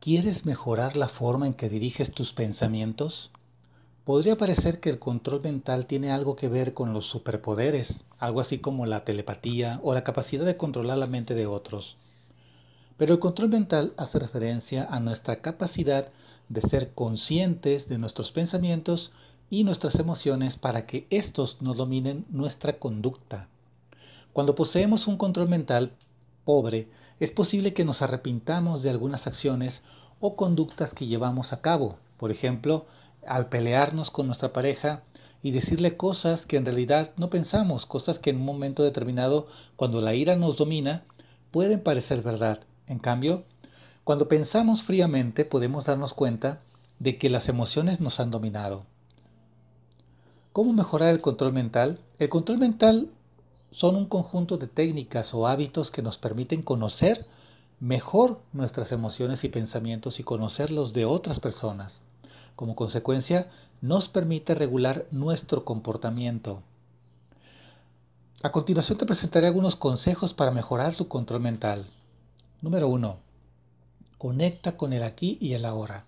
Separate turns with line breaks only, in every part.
¿Quieres mejorar la forma en que diriges tus pensamientos? Podría parecer que el control mental tiene algo que ver con los superpoderes, algo así como la telepatía o la capacidad de controlar la mente de otros. Pero el control mental hace referencia a nuestra capacidad de ser conscientes de nuestros pensamientos y nuestras emociones para que éstos no dominen nuestra conducta. Cuando poseemos un control mental pobre, es posible que nos arrepintamos de algunas acciones o conductas que llevamos a cabo. Por ejemplo, al pelearnos con nuestra pareja y decirle cosas que en realidad no pensamos, cosas que en un momento determinado, cuando la ira nos domina, pueden parecer verdad. En cambio, cuando pensamos fríamente podemos darnos cuenta de que las emociones nos han dominado. ¿Cómo mejorar el control mental? El control mental son un conjunto de técnicas o hábitos que nos permiten conocer mejor nuestras emociones y pensamientos y conocerlos de otras personas. Como consecuencia, nos permite regular nuestro comportamiento. A continuación te presentaré algunos consejos para mejorar tu control mental. Número 1. Conecta con el aquí y el ahora.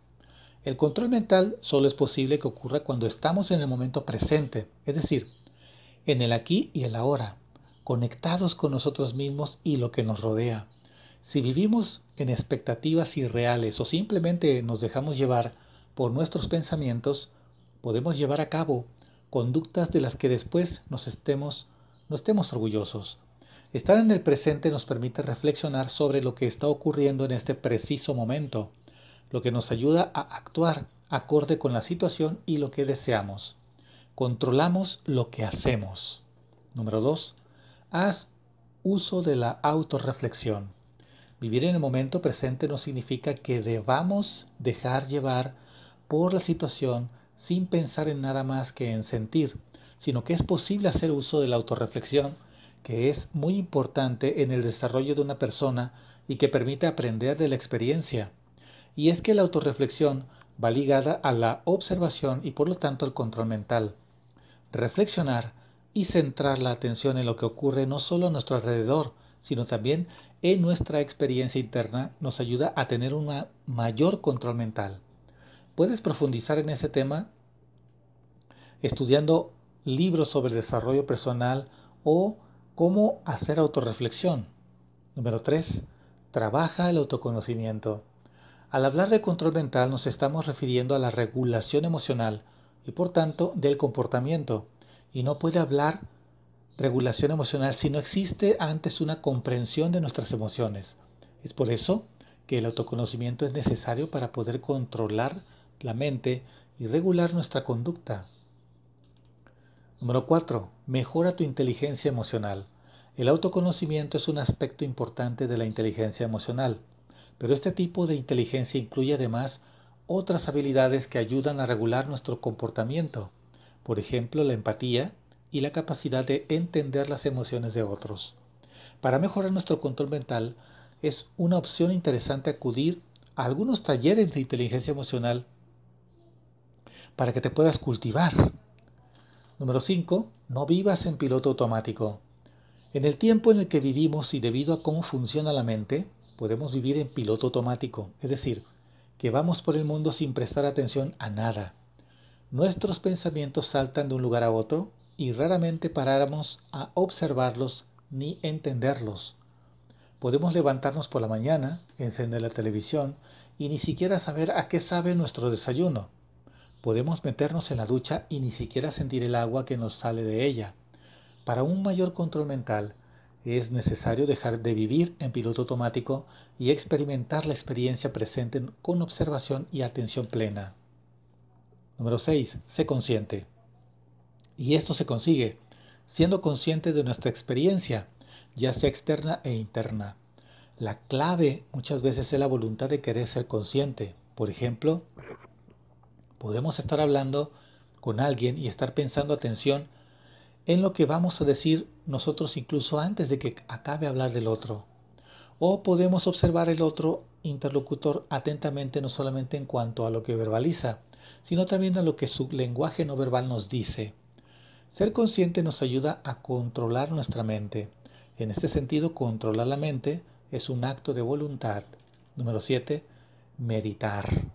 El control mental solo es posible que ocurra cuando estamos en el momento presente, es decir, en el aquí y el ahora conectados con nosotros mismos y lo que nos rodea. Si vivimos en expectativas irreales o simplemente nos dejamos llevar por nuestros pensamientos, podemos llevar a cabo conductas de las que después nos estemos, no estemos orgullosos. Estar en el presente nos permite reflexionar sobre lo que está ocurriendo en este preciso momento, lo que nos ayuda a actuar acorde con la situación y lo que deseamos. Controlamos lo que hacemos. Número 2. Haz uso de la autorreflexión. Vivir en el momento presente no significa que debamos dejar llevar por la situación sin pensar en nada más que en sentir, sino que es posible hacer uso de la autorreflexión, que es muy importante en el desarrollo de una persona y que permite aprender de la experiencia. Y es que la autorreflexión va ligada a la observación y por lo tanto al control mental. Reflexionar y centrar la atención en lo que ocurre no solo a nuestro alrededor, sino también en nuestra experiencia interna nos ayuda a tener un mayor control mental. Puedes profundizar en ese tema estudiando libros sobre desarrollo personal o cómo hacer autorreflexión. Número 3. Trabaja el autoconocimiento. Al hablar de control mental nos estamos refiriendo a la regulación emocional y por tanto del comportamiento y no puede hablar regulación emocional si no existe antes una comprensión de nuestras emociones. Es por eso que el autoconocimiento es necesario para poder controlar la mente y regular nuestra conducta. Número 4. Mejora tu inteligencia emocional. El autoconocimiento es un aspecto importante de la inteligencia emocional, pero este tipo de inteligencia incluye además otras habilidades que ayudan a regular nuestro comportamiento por ejemplo la empatía y la capacidad de entender las emociones de otros. Para mejorar nuestro control mental es una opción interesante acudir a algunos talleres de inteligencia emocional para que te puedas cultivar. Número 5. No vivas en piloto automático. En el tiempo en el que vivimos y debido a cómo funciona la mente, podemos vivir en piloto automático, es decir, que vamos por el mundo sin prestar atención a nada. Nuestros pensamientos saltan de un lugar a otro y raramente paráramos a observarlos ni entenderlos. Podemos levantarnos por la mañana, encender la televisión y ni siquiera saber a qué sabe nuestro desayuno. Podemos meternos en la ducha y ni siquiera sentir el agua que nos sale de ella. Para un mayor control mental, es necesario dejar de vivir en piloto automático y experimentar la experiencia presente con observación y atención plena. Número 6. Sé consciente. Y esto se consigue siendo consciente de nuestra experiencia, ya sea externa e interna. La clave muchas veces es la voluntad de querer ser consciente. Por ejemplo, podemos estar hablando con alguien y estar pensando atención en lo que vamos a decir nosotros incluso antes de que acabe hablar del otro. O podemos observar el otro interlocutor atentamente no solamente en cuanto a lo que verbaliza, sino también a lo que su lenguaje no verbal nos dice. Ser consciente nos ayuda a controlar nuestra mente. En este sentido, controlar la mente es un acto de voluntad. Número 7. Meditar.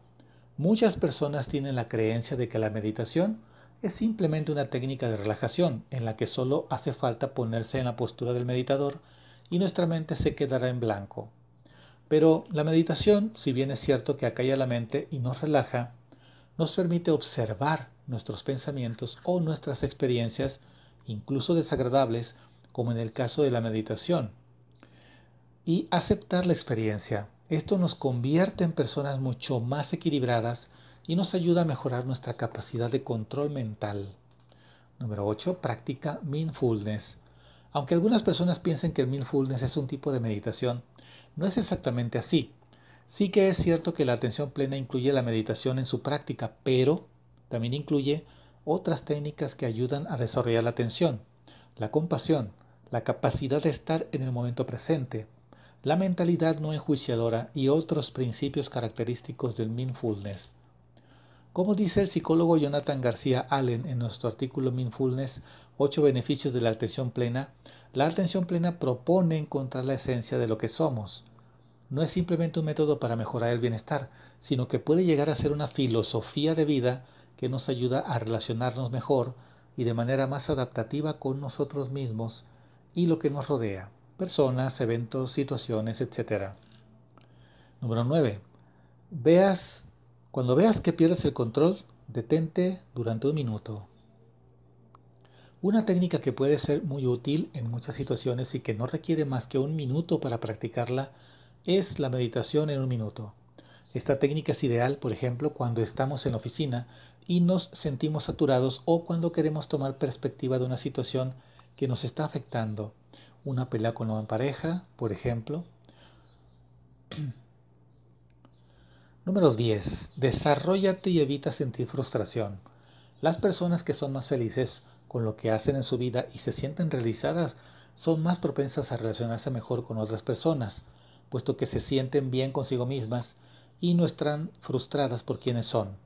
Muchas personas tienen la creencia de que la meditación es simplemente una técnica de relajación en la que solo hace falta ponerse en la postura del meditador y nuestra mente se quedará en blanco. Pero la meditación, si bien es cierto que acalla la mente y nos relaja, nos permite observar nuestros pensamientos o nuestras experiencias, incluso desagradables, como en el caso de la meditación, y aceptar la experiencia. Esto nos convierte en personas mucho más equilibradas y nos ayuda a mejorar nuestra capacidad de control mental. Número 8. Práctica mindfulness. Aunque algunas personas piensen que el mindfulness es un tipo de meditación, no es exactamente así. Sí que es cierto que la atención plena incluye la meditación en su práctica, pero también incluye otras técnicas que ayudan a desarrollar la atención, la compasión, la capacidad de estar en el momento presente, la mentalidad no enjuiciadora y otros principios característicos del mindfulness. Como dice el psicólogo Jonathan García Allen en nuestro artículo Mindfulness, 8 beneficios de la atención plena, la atención plena propone encontrar la esencia de lo que somos. No es simplemente un método para mejorar el bienestar, sino que puede llegar a ser una filosofía de vida que nos ayuda a relacionarnos mejor y de manera más adaptativa con nosotros mismos y lo que nos rodea, personas, eventos, situaciones, etc. Número 9. Veas cuando veas que pierdes el control, detente durante un minuto. Una técnica que puede ser muy útil en muchas situaciones y que no requiere más que un minuto para practicarla es la meditación en un minuto. Esta técnica es ideal, por ejemplo, cuando estamos en la oficina y nos sentimos saturados o cuando queremos tomar perspectiva de una situación que nos está afectando. Una pelea con una pareja, por ejemplo. Número 10. Desarrollate y evita sentir frustración. Las personas que son más felices con lo que hacen en su vida y se sienten realizadas son más propensas a relacionarse mejor con otras personas, puesto que se sienten bien consigo mismas y no están frustradas por quienes son.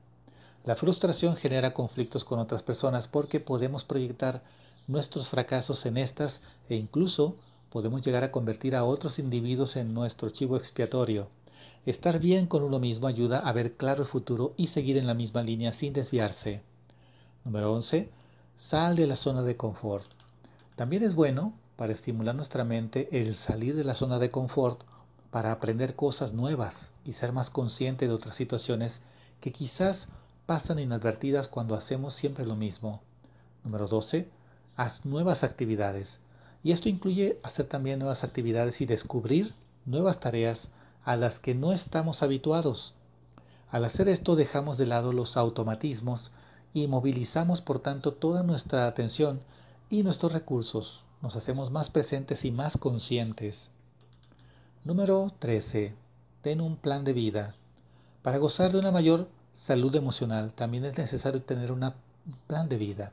La frustración genera conflictos con otras personas porque podemos proyectar nuestros fracasos en estas e incluso podemos llegar a convertir a otros individuos en nuestro chivo expiatorio. Estar bien con uno mismo ayuda a ver claro el futuro y seguir en la misma línea sin desviarse. Número 11. Sal de la zona de confort. También es bueno para estimular nuestra mente el salir de la zona de confort para aprender cosas nuevas y ser más consciente de otras situaciones que quizás pasan inadvertidas cuando hacemos siempre lo mismo. Número 12. Haz nuevas actividades. Y esto incluye hacer también nuevas actividades y descubrir nuevas tareas a las que no estamos habituados. Al hacer esto dejamos de lado los automatismos y movilizamos por tanto toda nuestra atención y nuestros recursos. Nos hacemos más presentes y más conscientes. Número 13. Ten un plan de vida. Para gozar de una mayor salud emocional también es necesario tener un plan de vida,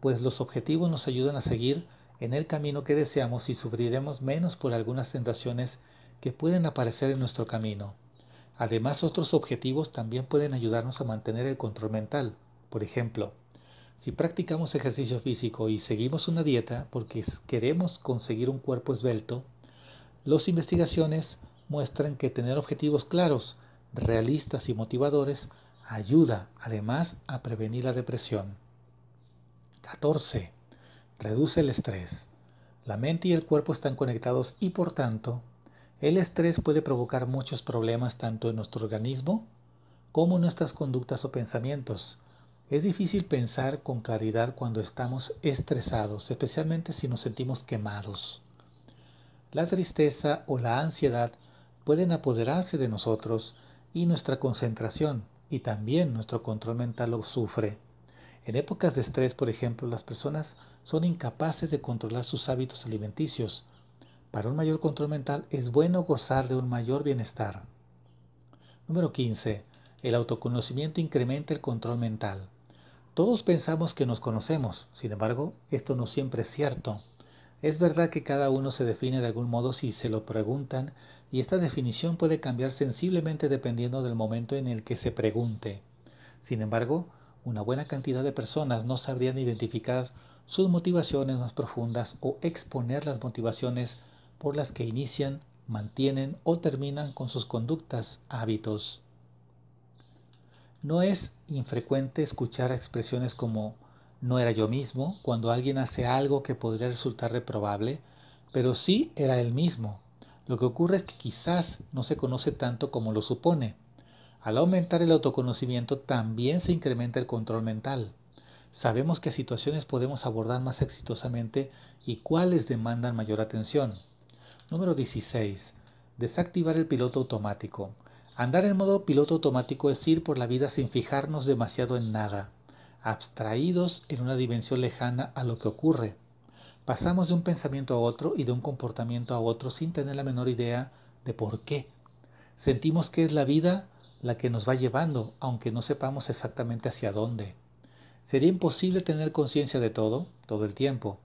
pues los objetivos nos ayudan a seguir en el camino que deseamos y sufriremos menos por algunas tentaciones que pueden aparecer en nuestro camino. Además, otros objetivos también pueden ayudarnos a mantener el control mental. Por ejemplo, si practicamos ejercicio físico y seguimos una dieta porque queremos conseguir un cuerpo esbelto, las investigaciones muestran que tener objetivos claros, realistas y motivadores ayuda además a prevenir la depresión. 14. reduce el estrés. La mente y el cuerpo están conectados y por tanto, el estrés puede provocar muchos problemas tanto en nuestro organismo como en nuestras conductas o pensamientos. Es difícil pensar con claridad cuando estamos estresados, especialmente si nos sentimos quemados. La tristeza o la ansiedad pueden apoderarse de nosotros y nuestra concentración y también nuestro control mental lo sufre. En épocas de estrés, por ejemplo, las personas son incapaces de controlar sus hábitos alimenticios. Para un mayor control mental es bueno gozar de un mayor bienestar. Número 15. El autoconocimiento incrementa el control mental. Todos pensamos que nos conocemos, sin embargo, esto no siempre es cierto. Es verdad que cada uno se define de algún modo si se lo preguntan y esta definición puede cambiar sensiblemente dependiendo del momento en el que se pregunte. Sin embargo, una buena cantidad de personas no sabrían identificar sus motivaciones más profundas o exponer las motivaciones por las que inician, mantienen o terminan con sus conductas, hábitos. No es infrecuente escuchar expresiones como no era yo mismo cuando alguien hace algo que podría resultar reprobable, pero sí era él mismo. Lo que ocurre es que quizás no se conoce tanto como lo supone. Al aumentar el autoconocimiento también se incrementa el control mental. Sabemos qué situaciones podemos abordar más exitosamente y cuáles demandan mayor atención. Número 16. Desactivar el piloto automático. Andar en modo piloto automático es ir por la vida sin fijarnos demasiado en nada abstraídos en una dimensión lejana a lo que ocurre. Pasamos de un pensamiento a otro y de un comportamiento a otro sin tener la menor idea de por qué. Sentimos que es la vida la que nos va llevando, aunque no sepamos exactamente hacia dónde. Sería imposible tener conciencia de todo, todo el tiempo.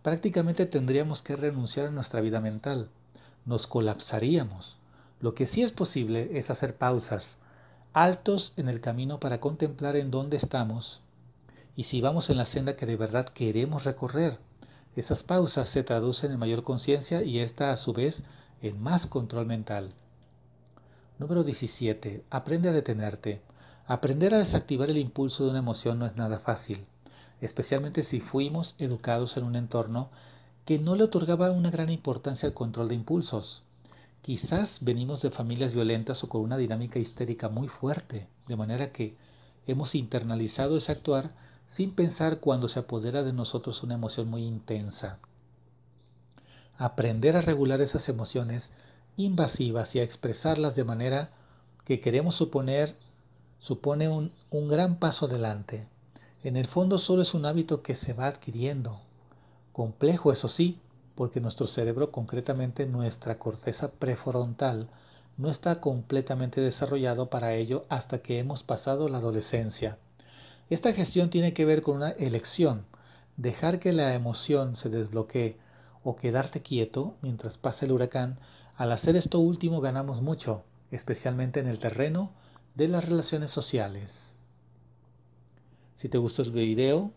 Prácticamente tendríamos que renunciar a nuestra vida mental. Nos colapsaríamos. Lo que sí es posible es hacer pausas, altos en el camino para contemplar en dónde estamos y si vamos en la senda que de verdad queremos recorrer. Esas pausas se traducen en mayor conciencia y esta a su vez en más control mental. Número 17. Aprende a detenerte. Aprender a desactivar el impulso de una emoción no es nada fácil, especialmente si fuimos educados en un entorno que no le otorgaba una gran importancia al control de impulsos. Quizás venimos de familias violentas o con una dinámica histérica muy fuerte, de manera que hemos internalizado ese actuar sin pensar cuando se apodera de nosotros una emoción muy intensa. Aprender a regular esas emociones invasivas y a expresarlas de manera que queremos suponer supone un, gran paso adelante. En el fondo solo es un hábito que se va adquiriendo. Complejo, eso sí, porque nuestro cerebro, concretamente nuestra corteza prefrontal, no está completamente desarrollado para ello hasta que hemos pasado la adolescencia. Esta gestión tiene que ver con una elección, dejar que la emoción se desbloquee o quedarte quieto mientras pasa el huracán. Al hacer esto último ganamos mucho, especialmente en el terreno de las relaciones sociales. Si te gustó el video,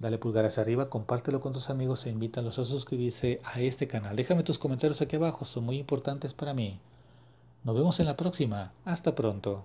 dale pulgar hacia arriba, compártelo con tus amigos e invítalos a suscribirse a este canal. Déjame tus comentarios aquí abajo, son muy importantes para mí. Nos vemos en la próxima. Hasta pronto.